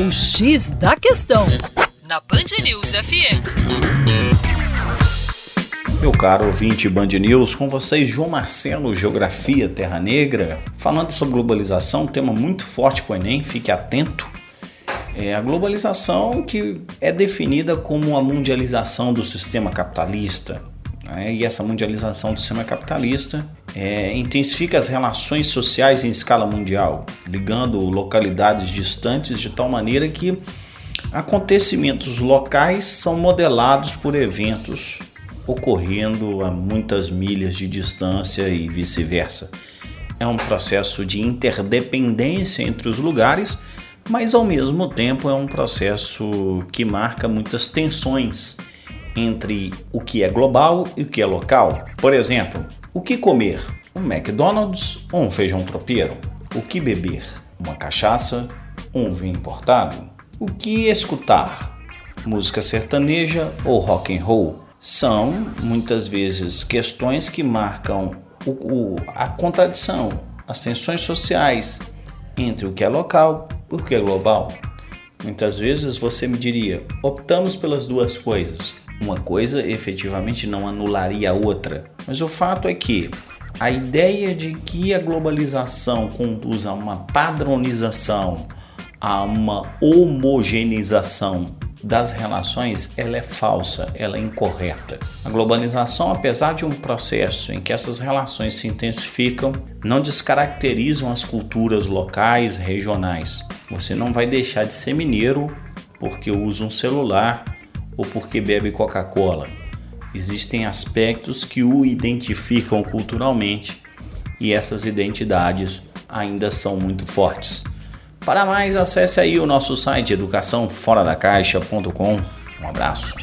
O X da Questão, na Band News FM. Meu caro ouvinte Band News, com vocês João Marcelo, Geografia Terra Negra, falando sobre globalização, um tema muito forte para o Enem, fique atento. É a globalização que é definida como a mundialização do sistema capitalista, né? E essa mundialização do sistema capitalista é, intensifica as relações sociais em escala mundial, ligando localidades distantes de tal maneira que acontecimentos locais são modelados por eventos ocorrendo a muitas milhas de distância e vice-versa. É um processo de interdependência entre os lugares, mas ao mesmo tempo é um processo que marca muitas tensões entre o que é global e o que é local. Por exemplo, o que comer? Um McDonald's ou um feijão tropeiro? O que beber? Uma cachaça ou um vinho importado? O que escutar? Música sertaneja ou rock and roll? São muitas vezes questões que marcam o, o, a contradição, as tensões sociais entre o que é local e o que é global. Muitas vezes você me diria: optamos pelas duas coisas, uma coisa efetivamente não anularia a outra. Mas o fato é que a ideia de que a globalização conduz a uma padronização, a uma homogeneização das relações, ela é falsa, ela é incorreta. A globalização, apesar de um processo em que essas relações se intensificam, não descaracterizam as culturas locais, regionais. Você não vai deixar de ser mineiro porque usa um celular ou porque bebe Coca-Cola. Existem aspectos que o identificam culturalmente e essas identidades ainda são muito fortes. Para mais, acesse aí o nosso site educaçãoforadacaixa.com. Um abraço.